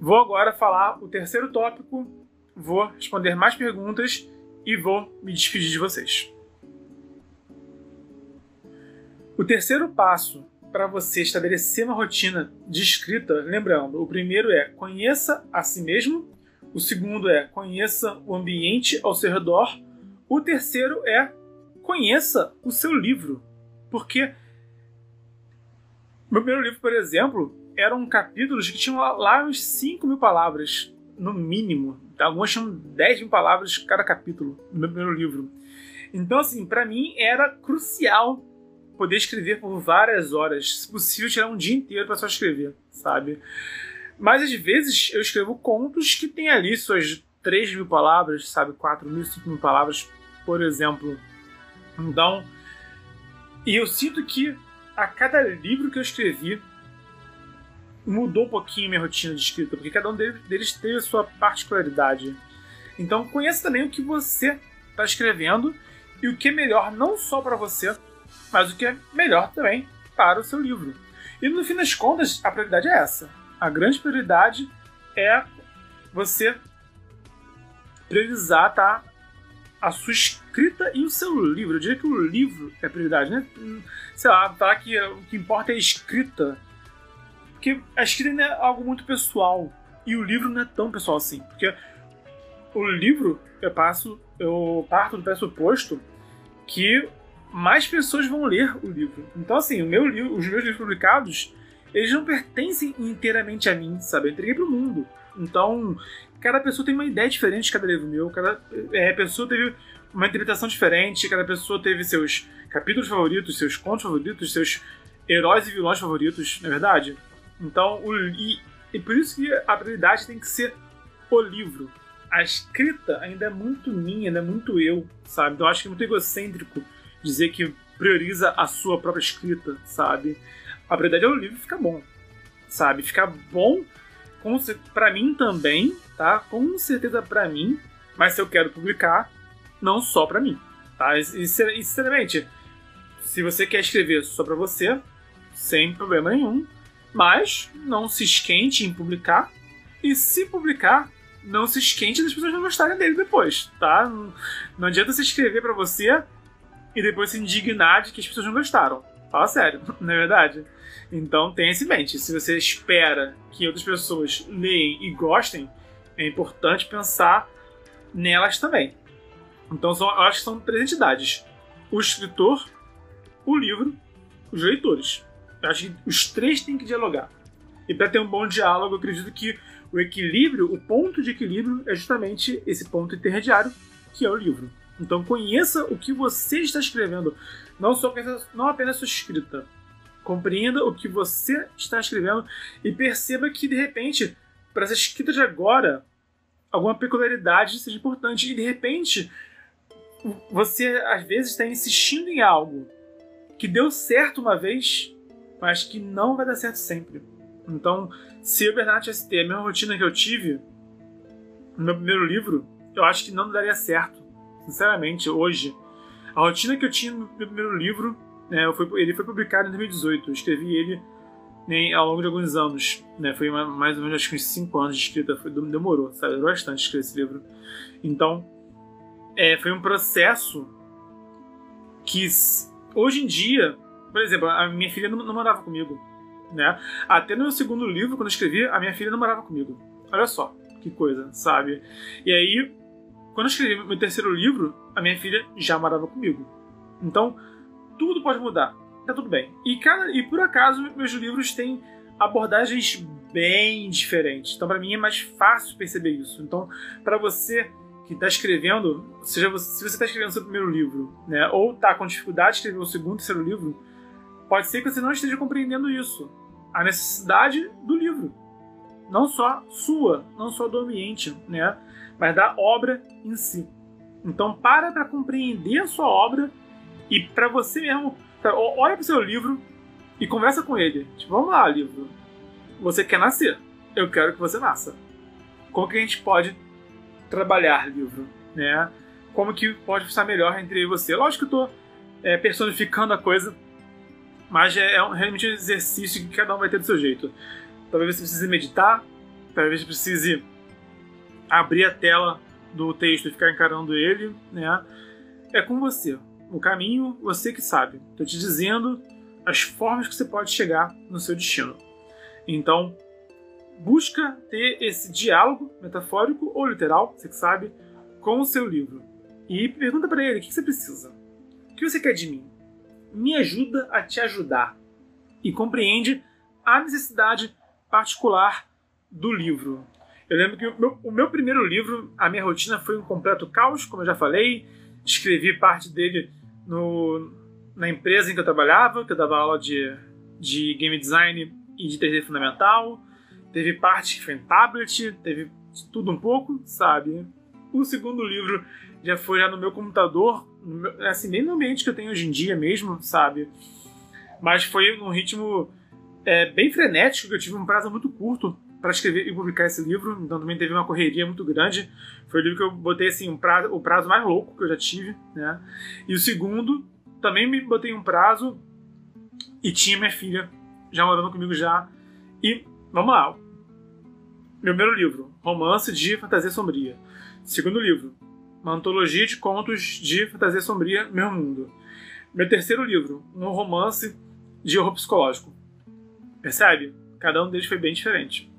Vou agora falar o terceiro tópico, vou responder mais perguntas e vou me despedir de vocês. O terceiro passo para você estabelecer uma rotina de escrita, lembrando, o primeiro é conheça a si mesmo o segundo é conheça o ambiente ao seu redor. O terceiro é conheça o seu livro. Porque meu primeiro livro, por exemplo, eram capítulos que tinham lá uns 5 mil palavras. no mínimo. Algumas tinham 10 mil palavras cada capítulo no meu primeiro livro. Então, assim, para mim era crucial poder escrever por várias horas. Se possível, tirar um dia inteiro para só escrever, sabe? Mas às vezes eu escrevo contos que tem ali suas 3 mil palavras, sabe? 4 mil, 5 mil palavras, por exemplo. Então, e eu sinto que a cada livro que eu escrevi mudou um pouquinho minha rotina de escrita, porque cada um deles teve a sua particularidade. Então, conheça também o que você está escrevendo e o que é melhor não só para você, mas o que é melhor também para o seu livro. E no fim das contas, a prioridade é essa. A grande prioridade é você priorizar tá, a sua escrita e o seu livro. Eu diria que o livro é prioridade, né? Sei lá, falar que o que importa é a escrita. Porque a escrita é algo muito pessoal. E o livro não é tão pessoal assim. Porque o livro, eu passo, eu parto do pressuposto que mais pessoas vão ler o livro. Então, assim, o meu os meus livros publicados, eles não pertencem inteiramente a mim, sabe? Eu entreguei pro mundo. Então, cada pessoa tem uma ideia diferente de cada livro meu, cada é, pessoa teve uma interpretação diferente, cada pessoa teve seus capítulos favoritos, seus contos favoritos, seus heróis e vilões favoritos, não é verdade? Então, o, e, e por isso que a prioridade tem que ser o livro. A escrita ainda é muito minha, ainda é muito eu, sabe? Então, eu acho que é muito egocêntrico dizer que prioriza a sua própria escrita, sabe? A verdade é o livro fica bom, sabe? Fica bom para mim também, tá? Com certeza para mim, mas se eu quero publicar, não só para mim, tá? E, sinceramente, se você quer escrever só para você, sem problema nenhum, mas não se esquente em publicar. E se publicar, não se esquente das pessoas não gostarem dele depois, tá? Não adianta você escrever para você e depois se indignar de que as pessoas não gostaram. Fala sério, não é verdade? Então tenha isso em mente. Se você espera que outras pessoas leem e gostem, é importante pensar nelas também. Então são, eu acho que são três entidades: o escritor, o livro, os leitores. Eu acho que os três têm que dialogar. E para ter um bom diálogo, eu acredito que o equilíbrio, o ponto de equilíbrio, é justamente esse ponto intermediário, que é o livro. Então conheça o que você está escrevendo, não só não apenas sua escrita. Compreenda o que você está escrevendo e perceba que de repente, para essa escrita de agora, alguma peculiaridade seja importante e de repente você às vezes está insistindo em algo que deu certo uma vez, mas que não vai dar certo sempre. Então, se o Bernard tivesse ter a mesma rotina que eu tive no meu primeiro livro, eu acho que não daria certo sinceramente, hoje. A rotina que eu tinha no meu primeiro livro, né, foi, ele foi publicado em 2018. Eu escrevi ele né, ao longo de alguns anos. Né, foi mais ou menos acho que uns 5 anos de escrita. Foi, demorou, sabe? Demorou bastante escrever esse livro. Então, é, foi um processo que hoje em dia, por exemplo, a minha filha não, não morava comigo. Né? Até no meu segundo livro, quando eu escrevi, a minha filha não morava comigo. Olha só, que coisa, sabe? E aí quando eu escrevi meu terceiro livro, a minha filha já morava comigo. Então, tudo pode mudar. Tá tudo bem. E, cada, e por acaso, meus livros têm abordagens bem diferentes. Então, para mim, é mais fácil perceber isso. Então, para você que está escrevendo, seja você, se você está escrevendo seu primeiro livro, né, ou está com dificuldade de escrever o segundo, terceiro livro, pode ser que você não esteja compreendendo isso. A necessidade do livro. Não só sua, não só do ambiente, né? mas da obra em si. Então para para compreender a sua obra e para você mesmo, olha para o seu livro e conversa com ele. Tipo, vamos lá, livro. Você quer nascer? Eu quero que você nasça. Como que a gente pode trabalhar livro, né? Como que pode estar melhor entre você? Lógico que eu estou é, personificando a coisa, mas é, é realmente um exercício que cada um vai ter do seu jeito. Talvez você precise meditar, talvez você precise abrir a tela do texto e ficar encarando ele, né? É com você. O caminho, você que sabe. Estou te dizendo as formas que você pode chegar no seu destino. Então, busca ter esse diálogo metafórico ou literal, você que sabe, com o seu livro. E pergunta para ele o que você precisa. O que você quer de mim? Me ajuda a te ajudar. E compreende a necessidade particular do livro. Eu lembro que o meu, o meu primeiro livro, a minha rotina foi um completo caos, como eu já falei. Escrevi parte dele no, na empresa em que eu trabalhava, que eu dava aula de, de game design e de 3D fundamental. Teve parte que foi em tablet, teve tudo um pouco, sabe? O segundo livro já foi já no meu computador, no meu, assim, bem no ambiente que eu tenho hoje em dia mesmo, sabe? Mas foi num ritmo é, bem frenético, que eu tive um prazo muito curto para escrever e publicar esse livro, então também teve uma correria muito grande. Foi o livro que eu botei assim, um prazo, o prazo mais louco que eu já tive, né? E o segundo, também me botei um prazo e tinha minha filha já morando comigo já. E vamos lá. Meu primeiro livro, Romance de Fantasia Sombria. Segundo livro, uma antologia de contos de fantasia sombria, Meu Mundo. Meu terceiro livro, um romance de horror psicológico. Percebe? Cada um deles foi bem diferente.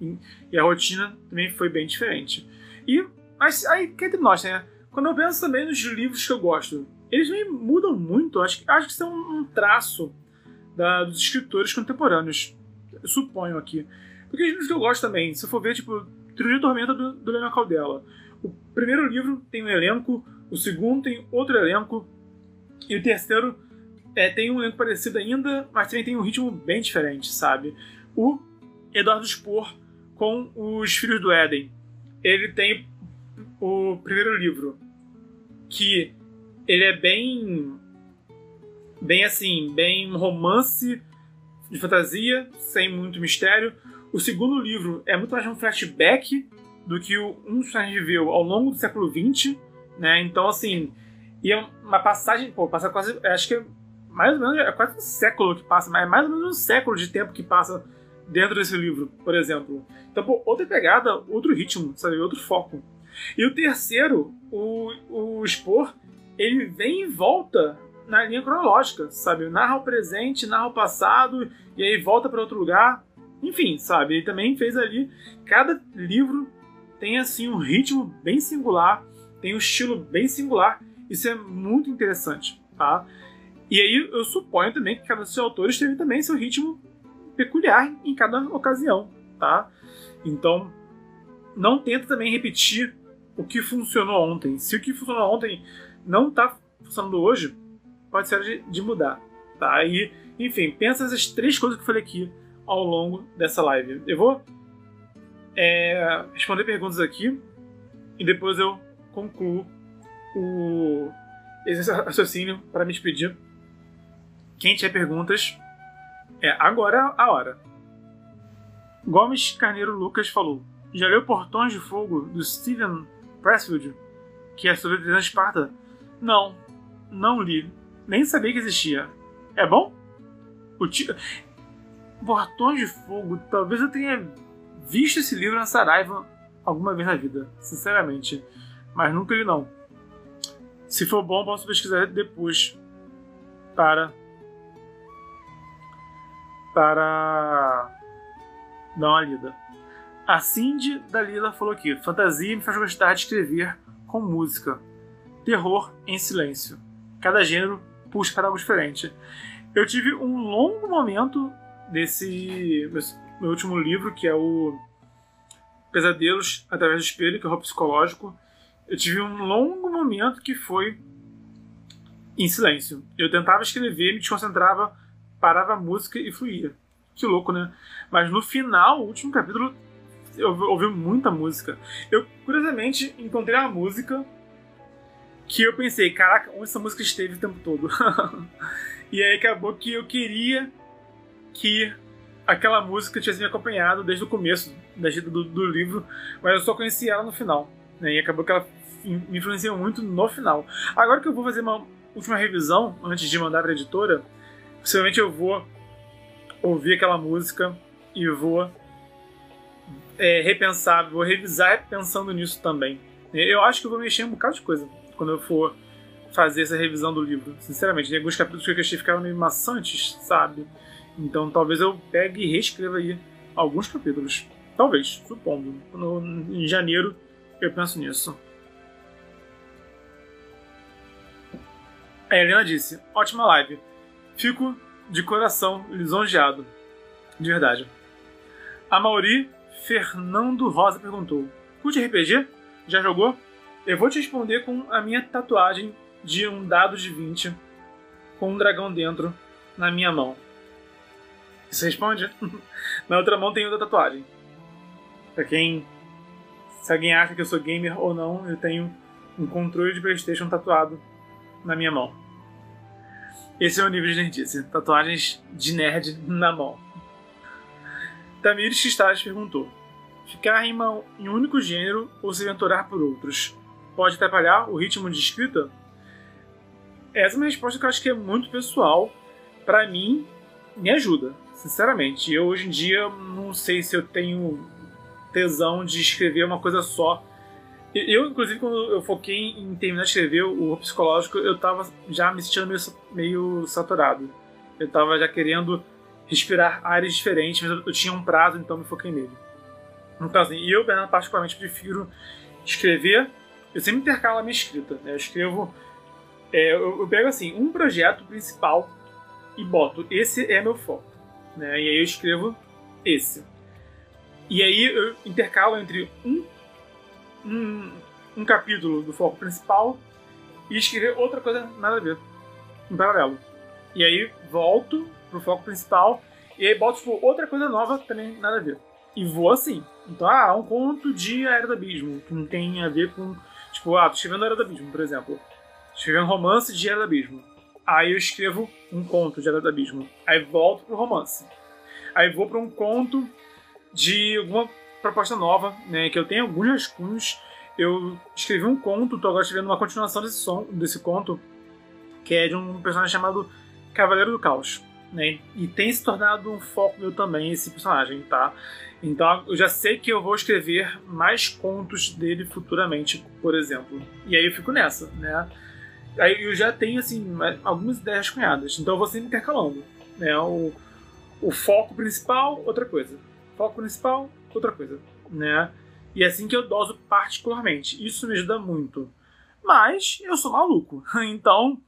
E a rotina também foi bem diferente. E, mas aí, que entre nós, né? Quando eu penso também nos livros que eu gosto, eles nem mudam muito. Acho, acho que são um traço da, dos escritores contemporâneos. Suponho aqui. Porque os livros que eu gosto também, se eu for ver, tipo, Trilogia Tormenta do, do Leonel Caldela. O primeiro livro tem um elenco, o segundo tem outro elenco, e o terceiro é, tem um elenco parecido ainda, mas também tem um ritmo bem diferente, sabe? O Eduardo Spohr com Os Filhos do Éden. Ele tem o primeiro livro, que ele é bem. bem assim, bem romance de fantasia, sem muito mistério. O segundo livro é muito mais um flashback do que o, um personagem viveu ao longo do século XX, né? Então, assim, e é uma passagem, pô, passa quase, acho que é mais ou menos, é quase um século que passa, mas é mais ou menos um século de tempo que passa dentro desse livro, por exemplo. Então, pô, outra pegada, outro ritmo, sabe? Outro foco. E o terceiro, o, o Spor, ele vem e volta na linha cronológica, sabe? Narra o presente, narra o passado, e aí volta para outro lugar. Enfim, sabe? Ele também fez ali. Cada livro tem assim um ritmo bem singular, tem um estilo bem singular. Isso é muito interessante, tá? E aí eu suponho também que cada dos autores teve também seu ritmo peculiar em cada ocasião, tá? Então, não tenta também repetir o que funcionou ontem. Se o que funcionou ontem não está funcionando hoje, pode ser de, de mudar, tá? E, enfim, pensa essas três coisas que eu falei aqui ao longo dessa live. Eu vou é, responder perguntas aqui e depois eu concluo o esse raciocínio para me despedir. Quem tiver perguntas, é agora a hora. Gomes Carneiro Lucas falou: Já leu Portões de Fogo do Steven Pressfield, que é sobre a Esparta? Não, não li. Nem sabia que existia. É bom? O. Portões de Fogo, talvez eu tenha visto esse livro na Saraiva alguma vez na vida, sinceramente. Mas nunca li não. Se for bom, posso pesquisar depois para para dar uma lida. A Cindy Dalila falou aqui: fantasia me faz gostar de escrever com música. Terror em silêncio. Cada gênero puxa para algo diferente. Eu tive um longo momento desse meu último livro, que é o Pesadelos através do espelho, que é o psicológico. Eu tive um longo momento que foi em silêncio. Eu tentava escrever, me desconcentrava parava a música e fluía. Que louco, né? Mas no final, o último capítulo, eu ouvi muita música. Eu, curiosamente, encontrei uma música que eu pensei, caraca, onde essa música esteve o tempo todo? e aí acabou que eu queria que aquela música tivesse me acompanhado desde o começo do, do livro, mas eu só conheci ela no final. Né? E acabou que ela me influenciou muito no final. Agora que eu vou fazer uma última revisão, antes de mandar para a editora, Possivelmente eu vou ouvir aquela música e vou é, repensar, vou revisar pensando nisso também. Eu acho que eu vou mexer um bocado de coisa quando eu for fazer essa revisão do livro. Sinceramente, tem alguns capítulos que eu achei ficaram meio maçantes, sabe? Então talvez eu pegue e reescreva aí alguns capítulos. Talvez, supondo. No, em janeiro eu penso nisso. A Helena disse: ótima live. Fico de coração lisonjeado. De verdade. A Mauri Fernando Rosa perguntou: Curte RPG? Já jogou? Eu vou te responder com a minha tatuagem de um dado de 20 com um dragão dentro na minha mão. Você responde? na outra mão tem outra tatuagem. Pra quem. Se alguém acha que eu sou gamer ou não, eu tenho um controle de PlayStation tatuado na minha mão. Esse é o nível de nerdice. Tatuagens de nerd na mão. Tamires Cristais perguntou: Ficar em, uma, em um único gênero ou se aventurar por outros pode atrapalhar o ritmo de escrita? Essa é uma resposta que eu acho que é muito pessoal. Para mim, me ajuda, sinceramente. Eu hoje em dia não sei se eu tenho tesão de escrever uma coisa só. Eu, inclusive, quando eu foquei em terminar de escrever o psicológico, eu tava já me sentindo meio, meio saturado. Eu tava já querendo respirar áreas diferentes, mas eu, tinha um prazo, então me foquei nele. Então, assim, eu, Bernardo, particularmente prefiro escrever. Eu sempre intercalo a minha escrita. Né? Eu escrevo. É, eu, eu, pego, assim, um projeto principal e boto. Esse é meu foco. Né? E aí eu escrevo esse. E aí eu intercalo entre um um, um capítulo do foco principal e escrever outra coisa nada a ver, em paralelo. E aí volto pro foco principal e aí boto tipo, outra coisa nova também nada a ver. E vou assim. Então, ah, um conto de Era do Abismo, que não tem a ver com. Tipo, ah, tô escrevendo Era do Abismo, por exemplo. Escrevendo romance de Era do Abismo. Aí eu escrevo um conto de Era do Abismo. Aí volto pro romance. Aí vou para um conto de alguma proposta nova, né? Que eu tenho alguns rascunhos. Eu escrevi um conto, tô agora escrevendo uma continuação desse, som, desse conto, que é de um personagem chamado Cavaleiro do Caos. Né? E tem se tornado um foco meu também esse personagem, tá? Então eu já sei que eu vou escrever mais contos dele futuramente, por exemplo. E aí eu fico nessa, né? Aí eu já tenho assim algumas ideias cunhadas, então eu vou sempre intercalando, né? O, o foco principal, outra coisa. Foco principal, outra coisa, né? E é assim que eu doso particularmente. Isso me ajuda muito. Mas eu sou maluco, então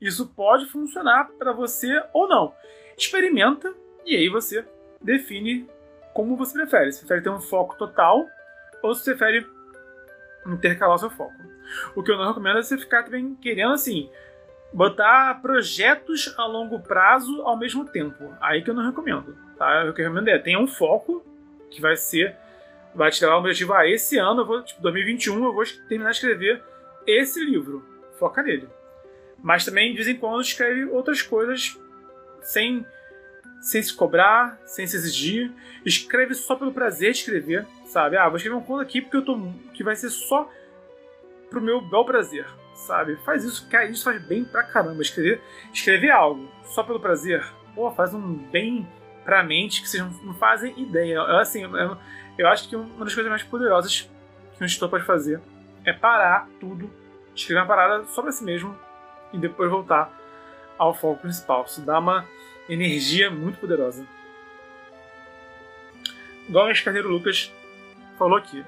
isso pode funcionar para você ou não. Experimenta e aí você define como você prefere. Se prefere ter um foco total ou se prefere intercalar seu foco. O que eu não recomendo é você ficar também querendo assim botar projetos a longo prazo ao mesmo tempo. Aí que eu não recomendo. Tá? O que eu recomendo é tenha um foco que vai ser. Vai te levar um objetivo. Ah, esse ano, eu vou, tipo, 2021, eu vou terminar de escrever esse livro. Foca nele. Mas também, de vez em quando, escreve outras coisas sem, sem se cobrar, sem se exigir. Escreve só pelo prazer de escrever, sabe? Ah, vou escrever um conto aqui porque eu tô. que vai ser só pro meu bel prazer, sabe? Faz isso, cara, isso faz bem pra caramba. Escrever, escrever algo só pelo prazer, pô, faz um bem pra mente que vocês não fazem ideia. Eu, assim, eu, eu acho que uma das coisas mais poderosas que um editor pode fazer é parar tudo, escrever uma parada só pra si mesmo e depois voltar ao foco principal. Isso dá uma energia muito poderosa. Igual o Escarneiro Lucas falou aqui.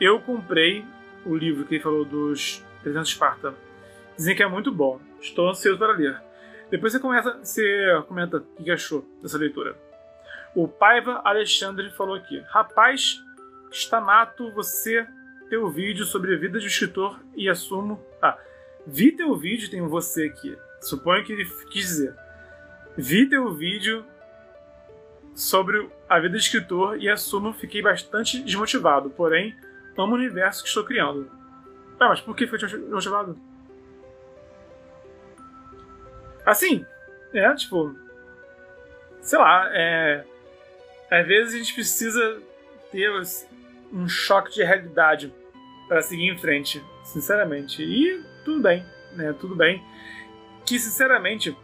Eu comprei o livro que ele falou dos 300 Esparta. Dizem que é muito bom. Estou ansioso para ler. Depois você, começa, você comenta o que achou dessa leitura. O Paiva Alexandre falou aqui: Rapaz, está mato você teu vídeo sobre a vida de escritor e assumo. Ah, vi teu vídeo, tem um você aqui. Suponho que ele quis dizer. Vi teu vídeo sobre a vida de escritor e assumo fiquei bastante desmotivado, porém amo o universo que estou criando. Ah, mas por que foi desmotivado? Assim, é, tipo. Sei lá, é. Às vezes a gente precisa ter um choque de realidade para seguir em frente, sinceramente. E tudo bem, né? Tudo bem. Que, sinceramente,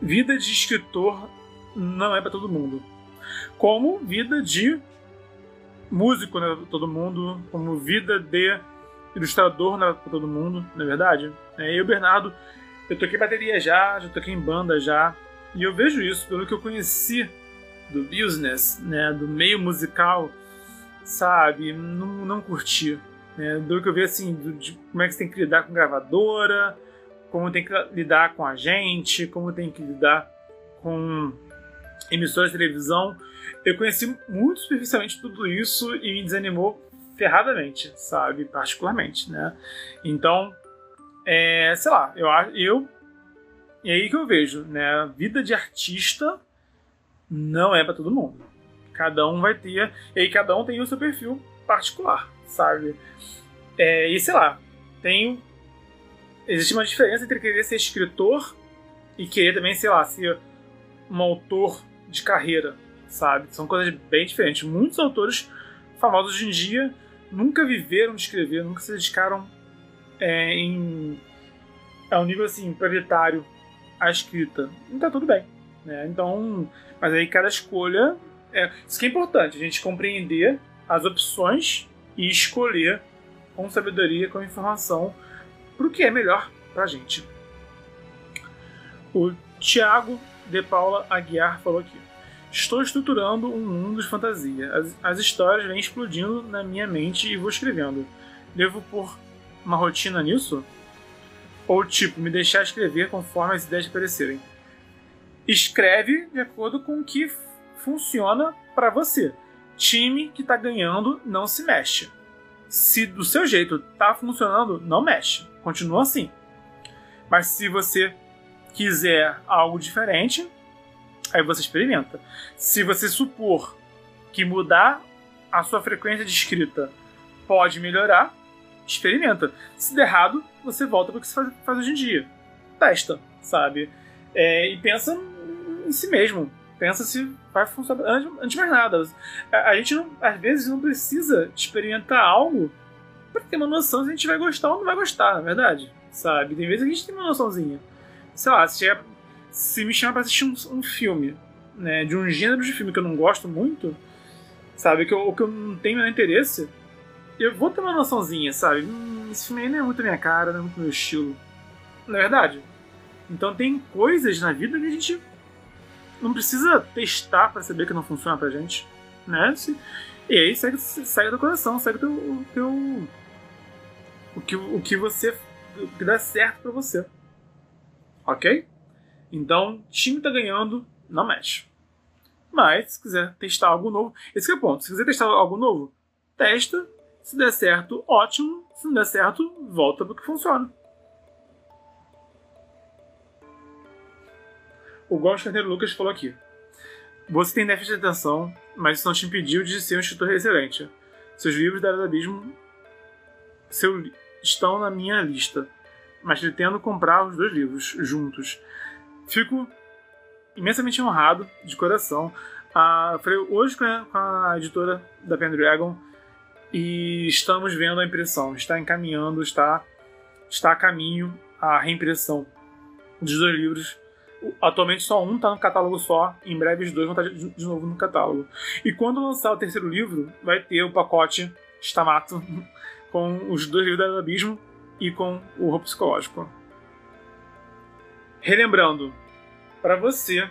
vida de escritor não é para todo mundo. Como vida de músico não é para todo mundo, como vida de ilustrador não é para todo mundo, não é verdade? É, eu Bernardo, eu toquei bateria já, já toquei em banda já, e eu vejo isso pelo que eu conheci do business, né, do meio musical, sabe, não, não curti. Né, do que eu vi assim, do, de como é que você tem que lidar com gravadora, como tem que lidar com a gente, como tem que lidar com emissoras de televisão. Eu conheci muito superficialmente tudo isso e me desanimou ferradamente, sabe? Particularmente, né? Então, é, sei lá, eu, eu. E aí que eu vejo, né? Vida de artista não é para todo mundo. Cada um vai ter. E cada um tem o seu perfil particular, sabe? É, e sei lá, tem. Existe uma diferença entre querer ser escritor e querer também, sei lá, ser um autor de carreira, sabe? São coisas bem diferentes. Muitos autores famosos hoje em dia nunca viveram de escrever, nunca se dedicaram é, em a um nível assim prioritário à escrita. Então tudo bem, né? Então, mas aí cada escolha é isso que é importante, a gente compreender as opções e escolher com sabedoria, com informação, para o que é melhor para a gente. O Tiago de Paula Aguiar falou aqui. Estou estruturando um mundo de fantasia. As, as histórias vêm explodindo na minha mente e vou escrevendo. Devo pôr uma rotina nisso? Ou, tipo, me deixar escrever conforme as ideias aparecerem? Escreve de acordo com o que funciona para você. Time que está ganhando não se mexe. Se do seu jeito tá funcionando, não mexe. Continua assim. Mas se você quiser algo diferente, Aí você experimenta. Se você supor que mudar a sua frequência de escrita pode melhorar, experimenta. Se der errado, você volta para o que você faz, faz, hoje em dia. Testa, sabe? É, e pensa em si mesmo. Pensa se vai funcionar. Antes de mais nada, a, a gente não, às vezes não precisa experimentar algo para ter uma noção se a gente vai gostar ou não vai gostar, na verdade. Sabe? Tem vezes que a gente tem uma noçãozinha. Sei lá, se chega se me chamar pra assistir um, um, filme, né, de um gênero de filme que eu não gosto muito, sabe, que eu, que eu não tenho interesse, eu vou ter uma noçãozinha, sabe? Hum, esse filme aí não é muito minha cara, não é muito meu estilo. Na é verdade. Então tem coisas na vida que a gente não precisa testar para saber que não funciona pra gente, né? E aí segue, segue do coração, segue teu, o, teu, o que o que você o que dá certo para você. OK? Então, time tá ganhando, não mexe. Mas, se quiser testar algo novo, esse é o ponto. Se quiser testar algo novo, testa. Se der certo, ótimo. Se não der certo, volta para o que funciona. O Gosto Carneiro Lucas falou aqui. Você tem déficit de atenção, mas isso não te impediu de ser um escritor excelente. Seus livros da Era do Abismo seu, estão na minha lista, mas pretendo comprar os dois livros juntos. Fico imensamente honrado, de coração. Ah, falei hoje com a, com a editora da Pendragon e estamos vendo a impressão. Está encaminhando, está, está a caminho a reimpressão dos dois livros. Atualmente só um está no catálogo só, em breve os dois vão estar de, de novo no catálogo. E quando lançar o terceiro livro, vai ter o pacote Stamato com os dois livros do Abismo e com o horror psicológico. Relembrando, para você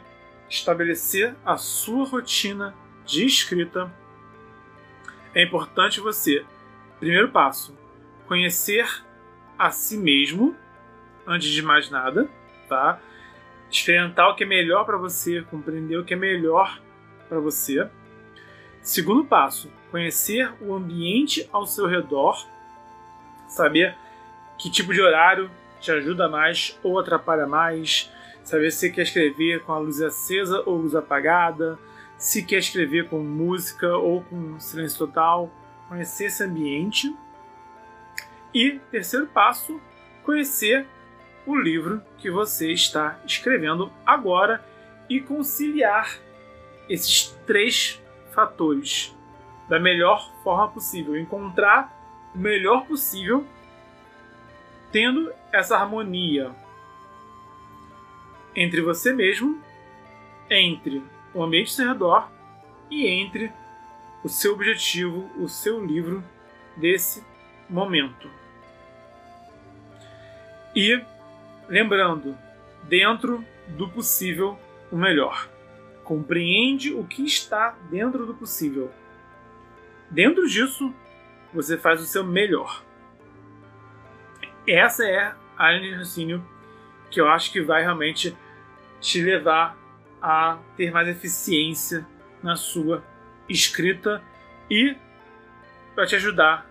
estabelecer a sua rotina de escrita, é importante você, primeiro passo, conhecer a si mesmo, antes de mais nada, tá? Experimentar o que é melhor para você, compreender o que é melhor para você. Segundo passo, conhecer o ambiente ao seu redor, saber que tipo de horário te ajuda mais ou atrapalha mais, saber se quer escrever com a luz acesa ou luz apagada, se quer escrever com música ou com silêncio total, conhecer esse ambiente. E terceiro passo, conhecer o livro que você está escrevendo agora e conciliar esses três fatores da melhor forma possível, encontrar o melhor possível tendo essa harmonia entre você mesmo, entre o ambiente ao seu redor e entre o seu objetivo, o seu livro desse momento. E lembrando, dentro do possível, o melhor. Compreende o que está dentro do possível. Dentro disso, você faz o seu melhor. Essa é a linha de raciocínio que eu acho que vai realmente te levar a ter mais eficiência na sua escrita e vai te ajudar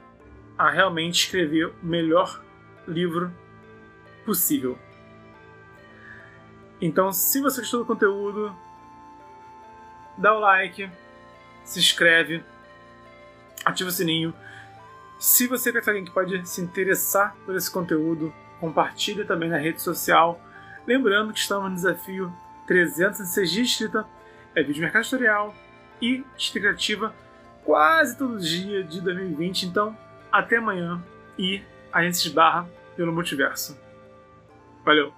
a realmente escrever o melhor livro possível. Então, se você gostou do conteúdo, dá o like, se inscreve, ativa o sininho. Se você quer alguém que pode se interessar por esse conteúdo, compartilha também na rede social. Lembrando que estamos no desafio 306 de escrita, é vídeo mercado tutorial e escrita criativa quase todo dia de 2020. Então, até amanhã e a gente se esbarra pelo multiverso. Valeu!